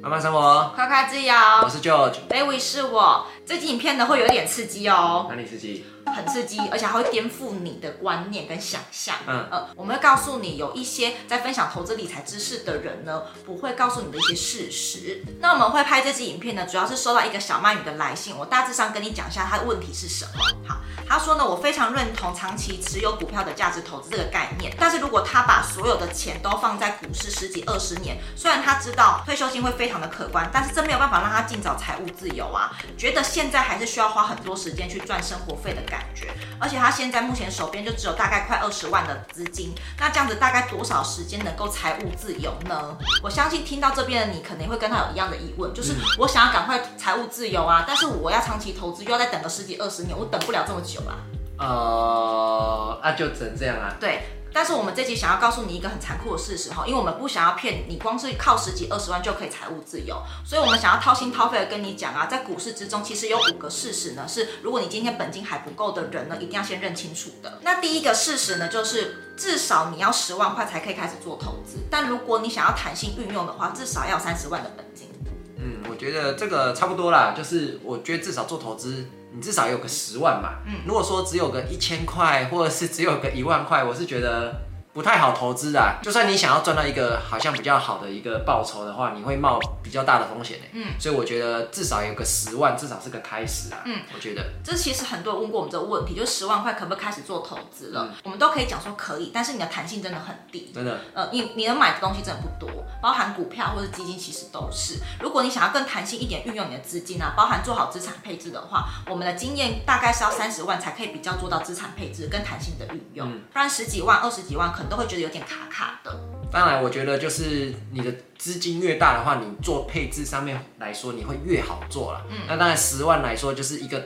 慢慢生活，快快自由。我是 George，Baby 是我。这集影片呢会有点刺激哦。哪里刺激？很刺激，而且还会颠覆你的观念跟想象。嗯呃，我们会告诉你有一些在分享投资理财知识的人呢，不会告诉你的一些事实。那我们会拍这支影片呢，主要是收到一个小曼女的来信，我大致上跟你讲一下他的问题是什么。好，他说呢，我非常认同长期持有股票的价值投资这个概念，但是如果他把所有的钱都放在股市十几二十年，虽然他知道退休金会非常的可观，但是这没有办法让他尽早财务自由啊。觉得现在还是需要花很多时间去赚生活费的感觉。而且他现在目前手边就只有大概快二十万的资金，那这样子大概多少时间能够财务自由呢？我相信听到这边的你，可能会跟他有一样的疑问，就是我想要赶快财务自由啊，但是我要长期投资，又要再等个十几二十年，我等不了这么久啦。呃，那就只能这样啊。对。但是我们这集想要告诉你一个很残酷的事实哈，因为我们不想要骗你，你光是靠十几二十万就可以财务自由，所以我们想要掏心掏肺的跟你讲啊，在股市之中其实有五个事实呢，是如果你今天本金还不够的人呢，一定要先认清楚的。那第一个事实呢，就是至少你要十万块才可以开始做投资，但如果你想要弹性运用的话，至少要三十万的本金。觉得这个差不多啦，就是我觉得至少做投资。你至少有个十万嘛，嗯，如果说只有个一千块，或者是只有个一万块，我是觉得。不太好投资啊，就算你想要赚到一个好像比较好的一个报酬的话，你会冒比较大的风险呢。嗯，所以我觉得至少有个十万，至少是个开始啊。嗯，我觉得这其实很多人问过我们这个问题，就是十万块可不可以开始做投资了？嗯，我们都可以讲说可以，但是你的弹性真的很低，真的。呃，你你能买的东西真的不多，包含股票或者基金，其实都是。如果你想要更弹性一点运用你的资金啊，包含做好资产配置的话，我们的经验大概是要三十万才可以比较做到资产配置跟弹性的运用，嗯，不然十几万、二十几万可能都会觉得有点卡卡的。当然，我觉得就是你的资金越大的话，你做配置上面来说，你会越好做了。嗯，那当然十万来说就是一个。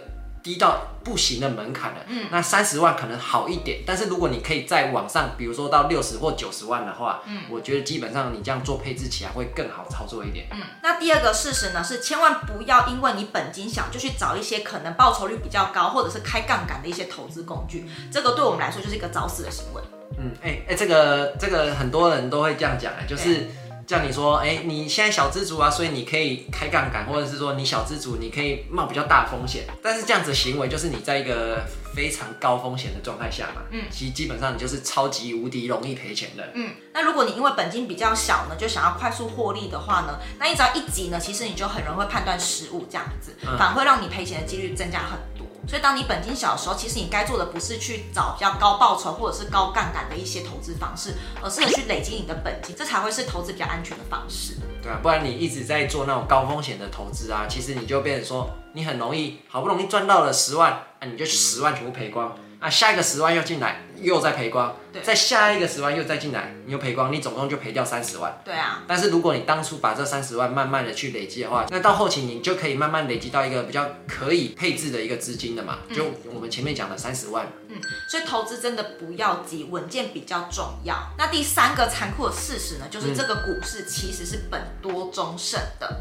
低到不行的门槛了，嗯，那三十万可能好一点，但是如果你可以再往上，比如说到六十或九十万的话，嗯，我觉得基本上你这样做配置起来会更好操作一点。嗯，那第二个事实呢是，千万不要因为你本金小就去找一些可能报酬率比较高或者是开杠杆的一些投资工具，这个对我们来说就是一个找死的行为。嗯，哎、欸、哎、欸，这个这个很多人都会这样讲哎，就是。叫你说，哎、欸，你现在小资族啊，所以你可以开杠杆，或者是说你小资族，你可以冒比较大风险。但是这样子的行为，就是你在一个非常高风险的状态下嘛，嗯，其实基本上你就是超级无敌容易赔钱的。嗯，那如果你因为本金比较小呢，就想要快速获利的话呢，那你只要一急呢，其实你就很容易会判断失误，这样子，反而会让你赔钱的几率增加很多。所以，当你本金小的时候，其实你该做的不是去找比较高报酬或者是高杠杆的一些投资方式，而是去累积你的本金，这才会是投资比较安全的方式。对啊，不然你一直在做那种高风险的投资啊，其实你就变成说，你很容易好不容易赚到了十万，啊，你就十万全部赔光。啊，下一个十万又进来，又再赔光，对，再下一个十万又再进来，你又赔光，你总共就赔掉三十万。对啊。但是如果你当初把这三十万慢慢的去累积的话，那到后期你就可以慢慢累积到一个比较可以配置的一个资金的嘛，就我们前面讲的三十万。嗯，所以投资真的不要急，稳健比较重要。那第三个残酷的事实呢，就是这个股市其实是本多终胜的。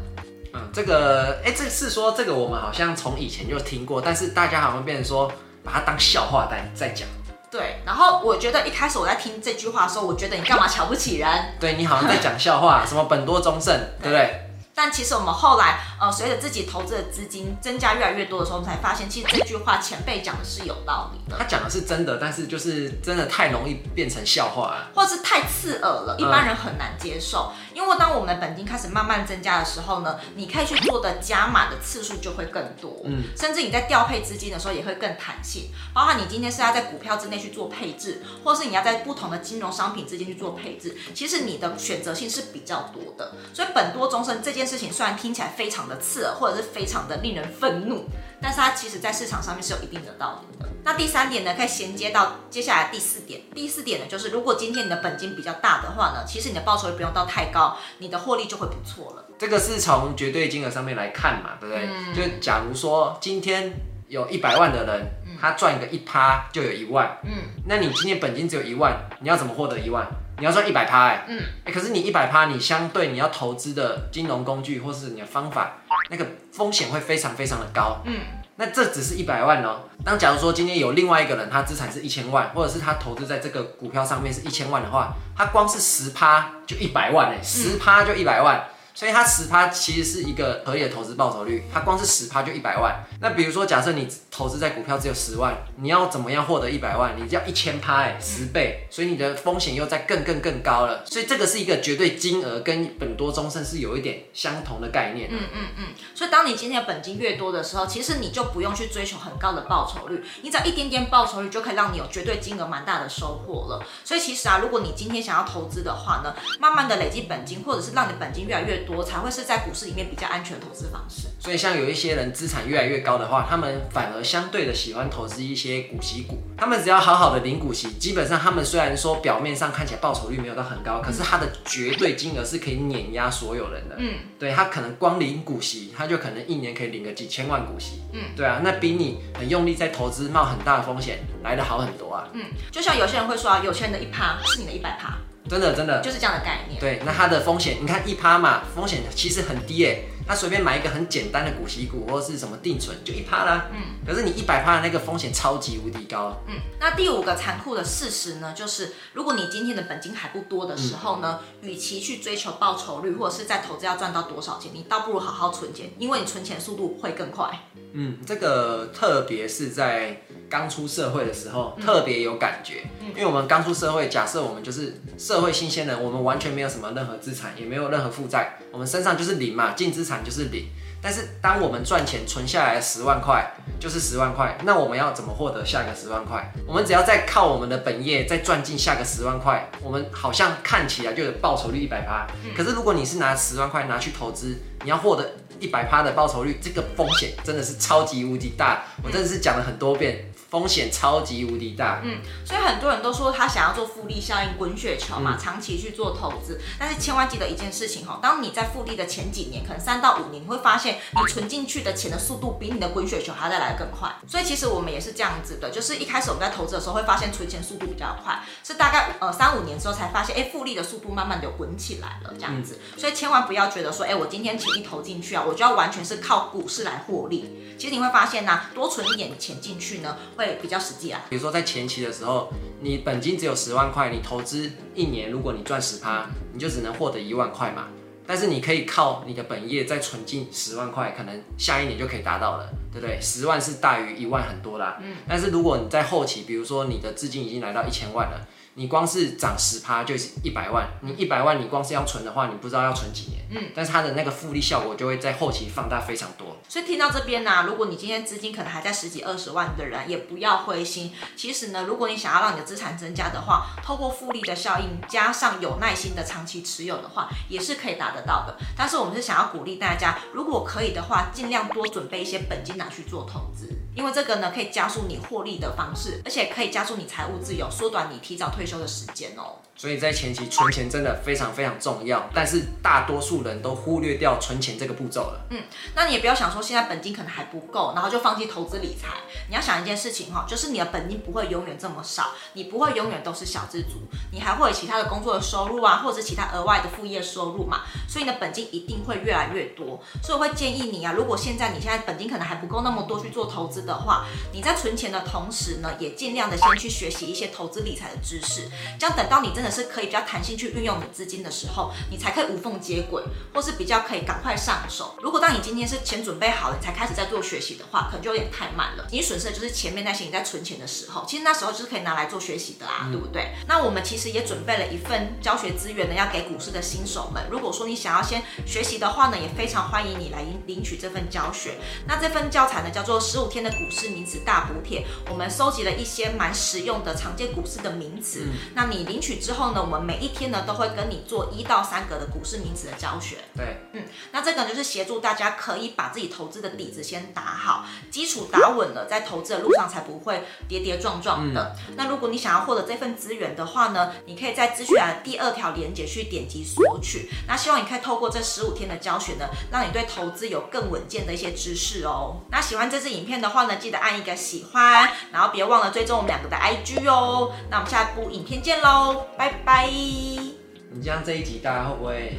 嗯，这个，哎，这是说这个我们好像从以前就听过，但是大家好像变成说。把它当笑话在在讲，对。然后我觉得一开始我在听这句话的时候，我觉得你干嘛瞧不起人？对，你好像在讲笑话，什么本多忠胜，对不对？但其实我们后来，呃，随着自己投资的资金增加越来越多的时候，我们才发现，其实这句话前辈讲的是有道理的。他讲的是真的，但是就是真的太容易变成笑话了，或者是太刺耳了，一般人很难接受。嗯、因为当我们的本金开始慢慢增加的时候呢，你可以去做的加码的次数就会更多，嗯，甚至你在调配资金的时候也会更弹性。包括你今天是要在股票之内去做配置，或是你要在不同的金融商品之间去做配置，其实你的选择性是比较多的。所以本多终身这件事情，虽然听起来非常的刺耳，或者是非常的令人愤怒，但是它其实在市场上面是有一定的道理的。那第三点呢，可以衔接到接下来第四点。第四点呢，就是如果今天你的本金比较大的话呢，其实你的报酬也不用到太高，你的获利就会不错了。这个是从绝对金额上面来看嘛，对不对？嗯、就假如说今天有一百万的人，嗯、他赚个一趴就有一万，嗯，那你今天本金只有一万，你要怎么获得一万？你要赚一百趴，哎，嗯，哎，可是你一百趴，你相对你要投资的金融工具或是你的方法，那个风险会非常非常的高，嗯，那这只是一百万哦。当假如说今天有另外一个人，他资产是一千万，或者是他投资在这个股票上面是一千万的话，他光是十趴就一百万，哎，十趴就一百万，所以它十趴其实是一个合理的投资报酬率，它光是十趴就一百万。那比如说，假设你投资在股票只有十万，你要怎么样获得一百万？你要一千趴哎，十倍，所以你的风险又在更更更高了。所以这个是一个绝对金额跟本多终身是有一点相同的概念。嗯嗯嗯。所以当你今天的本金越多的时候，其实你就不用去追求很高的报酬率，你只要一点点报酬率就可以让你有绝对金额蛮大的收获了。所以其实啊，如果你今天想要投资的话呢，慢慢的累积本金，或者是让你本金越来越多，才会是在股市里面比较安全的投资方式。所以像有一些人资产越来越高的话，他们反而相对的喜欢投资一些股息股。他们只要好好的领股息，基本上他们虽然说表面上看起来报酬率没有到很高，可是他的绝对金额是可以碾压所有人的。嗯，对，他可能光领股息，他就可能一年可以领个几千万股息。嗯，对啊，那比你很用力在投资冒很大的风险来得好很多啊。嗯，就像有些人会说啊，有钱人的一趴是你的一百趴。真的真的就是这样的概念。对，那它的风险，你看一趴嘛，风险其实很低诶。他随便买一个很简单的股息股或者是什么定存，就一趴啦。嗯。可是你一百趴的那个风险超级无敌高。嗯。那第五个残酷的事实呢，就是如果你今天的本金还不多的时候呢，与、嗯、其去追求报酬率或者是在投资要赚到多少钱，你倒不如好好存钱，因为你存钱速度会更快。嗯，这个特别是在刚出社会的时候，特别有感觉。嗯。因为我们刚出社会，假设我们就是社会新鲜人，我们完全没有什么任何资产，也没有任何负债，我们身上就是零嘛，净资产。就是零，但是当我们赚钱存下来十万块，就是十万块。那我们要怎么获得下个十万块？我们只要再靠我们的本业再赚进下个十万块，我们好像看起来就有报酬率一百趴。可是如果你是拿十万块拿去投资，你要获得一百趴的报酬率，这个风险真的是超级无敌大。我真的是讲了很多遍。风险超级无敌大，嗯，所以很多人都说他想要做复利效应滚雪球嘛，嗯、长期去做投资。但是千万记得一件事情哈，当你在复利的前几年，可能三到五年，你会发现你存进去的钱的速度比你的滚雪球还要再来得更快。所以其实我们也是这样子的，就是一开始我们在投资的时候会发现存钱速度比较快，是大概呃三五年之后才发现，哎，复利的速度慢慢的滚起来了这样子。嗯、所以千万不要觉得说，哎，我今天钱一投进去啊，我就要完全是靠股市来获利。其实你会发现呢、啊，多存一点钱进去呢，会比较实际啊。比如说在前期的时候，你本金只有十万块，你投资一年，如果你赚十趴，你就只能获得一万块嘛。但是你可以靠你的本业再存进十万块，可能下一年就可以达到了，对不对？十万是大于一万很多啦。嗯。但是如果你在后期，比如说你的资金已经来到一千万了。你光是涨十趴就是一百万，你一百万你光是要存的话，你不知道要存几年。嗯，但是它的那个复利效果就会在后期放大非常多。所以听到这边呢、如果你今天资金可能还在十几二十万的人，也不要灰心。其实呢，如果你想要让你的资产增加的话，透过复利的效应加上有耐心的长期持有的话，也是可以达得到的。但是我们是想要鼓励大家，如果可以的话，尽量多准备一些本金拿去做投资。因为这个呢，可以加速你获利的方式，而且可以加速你财务自由，缩短你提早退休的时间哦。所以在前期存钱真的非常非常重要，但是大多数人都忽略掉存钱这个步骤了。嗯，那你也不要想说现在本金可能还不够，然后就放弃投资理财。你要想一件事情哈，就是你的本金不会永远这么少，你不会永远都是小资族，你还会有其他的工作的收入啊，或者是其他额外的副业收入嘛。所以你的本金一定会越来越多。所以我会建议你啊，如果现在你现在本金可能还不够那么多去做投资的话，你在存钱的同时呢，也尽量的先去学习一些投资理财的知识，这样等到你真的。是可以比较弹性去运用你资金的时候，你才可以无缝接轨，或是比较可以赶快上手。如果当你今天是钱准备好了，你才开始在做学习的话，可能就有点太慢了。你损失的就是前面那些你在存钱的时候，其实那时候就是可以拿来做学习的啦，对不对？那我们其实也准备了一份教学资源呢，要给股市的新手们。如果说你想要先学习的话呢，也非常欢迎你来领取这份教学。那这份教材呢，叫做《十五天的股市名词大补帖》，我们收集了一些蛮实用的常见股市的名词。嗯、那你领取之后呢，我们每一天呢都会跟你做一到三个的股市名词的教学。对，嗯，那这个就是协助大家可以把自己投资的底子先打好，基础打稳了，在投资的路上才不会跌跌撞撞的。嗯、那如果你想要获得这份资源的话呢，你可以在资讯栏第二条链接去点击索取。那希望你可以透过这十五天的教学呢，让你对投资有更稳健的一些知识哦。那喜欢这支影片的话呢，记得按一个喜欢，然后别忘了追踪我们两个的 IG 哦。那我们下一部影片见喽，拜拜。你这样这一集大家会不会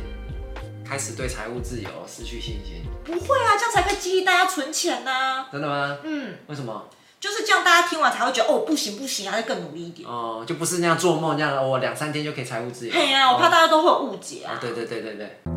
开始对财务自由失去信心？不会啊，这样才可以激励大家存钱呢、啊。真的吗？嗯。为什么？就是这样，大家听完才会觉得哦，不行不行，还要更努力一点。哦，就不是那样做梦这样的，我两三天就可以财务自由。对啊，我怕大家都会有误解啊。哦、对对对对对。